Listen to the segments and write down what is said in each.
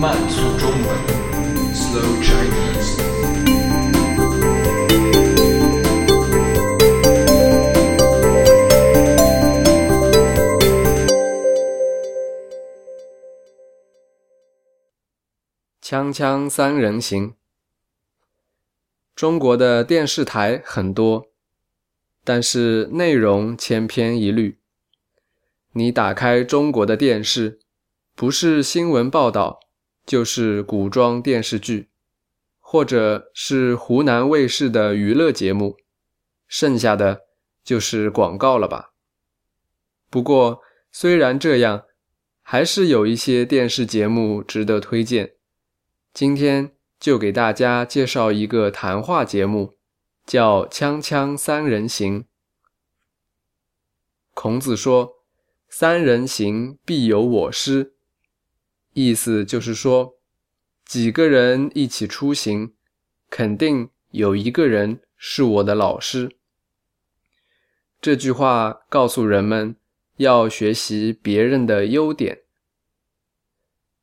慢速中文，Slow Chinese。锵锵三人行。中国的电视台很多，但是内容千篇一律。你打开中国的电视，不是新闻报道，就是古装电视剧，或者是湖南卫视的娱乐节目，剩下的就是广告了吧？不过，虽然这样，还是有一些电视节目值得推荐。今天就给大家介绍一个谈话节目，叫《锵锵三人行》。孔子说：“三人行，必有我师。”意思就是说，几个人一起出行，肯定有一个人是我的老师。这句话告诉人们要学习别人的优点。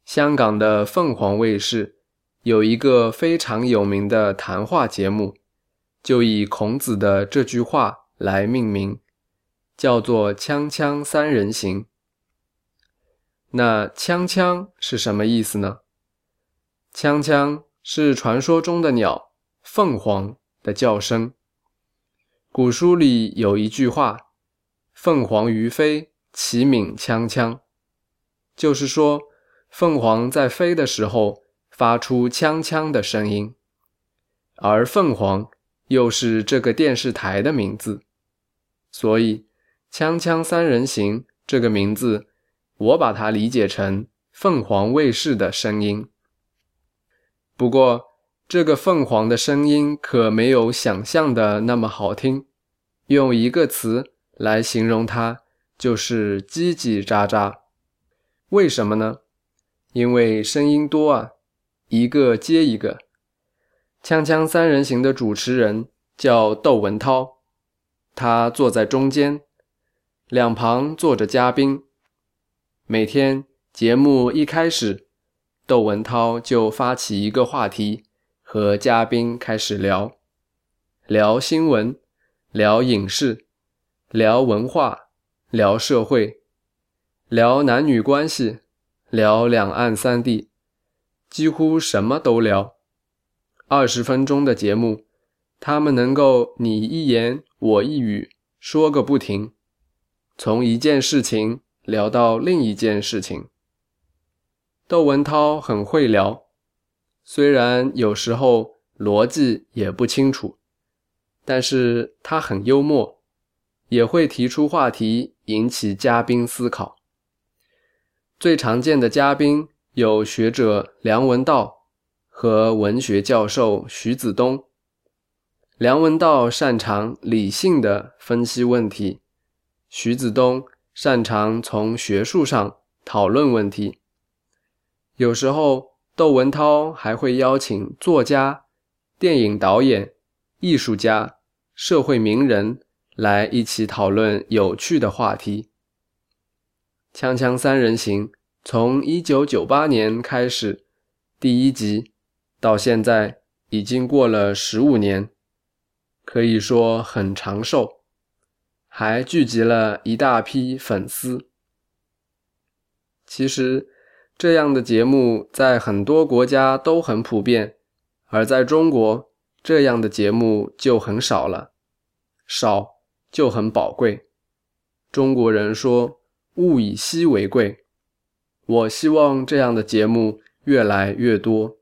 香港的凤凰卫视。有一个非常有名的谈话节目，就以孔子的这句话来命名，叫做“锵锵三人行”。那“锵锵”是什么意思呢？“锵锵”是传说中的鸟凤凰的叫声。古书里有一句话：“凤凰于飞，其鸣锵锵。”就是说，凤凰在飞的时候。发出锵锵的声音，而凤凰又是这个电视台的名字，所以“锵锵三人行”这个名字，我把它理解成凤凰卫视的声音。不过，这个凤凰的声音可没有想象的那么好听，用一个词来形容它，就是叽叽喳喳。为什么呢？因为声音多啊。一个接一个，锵锵三人行的主持人叫窦文涛，他坐在中间，两旁坐着嘉宾。每天节目一开始，窦文涛就发起一个话题，和嘉宾开始聊，聊新闻，聊影视，聊文化，聊社会，聊男女关系，聊两岸三地。几乎什么都聊，二十分钟的节目，他们能够你一言我一语说个不停，从一件事情聊到另一件事情。窦文涛很会聊，虽然有时候逻辑也不清楚，但是他很幽默，也会提出话题引起嘉宾思考。最常见的嘉宾。有学者梁文道和文学教授徐子东。梁文道擅长理性的分析问题，徐子东擅长从学术上讨论问题。有时候，窦文涛还会邀请作家、电影导演、艺术家、社会名人来一起讨论有趣的话题。锵锵三人行。从一九九八年开始，第一集到现在已经过了十五年，可以说很长寿，还聚集了一大批粉丝。其实，这样的节目在很多国家都很普遍，而在中国，这样的节目就很少了，少就很宝贵。中国人说“物以稀为贵”。我希望这样的节目越来越多。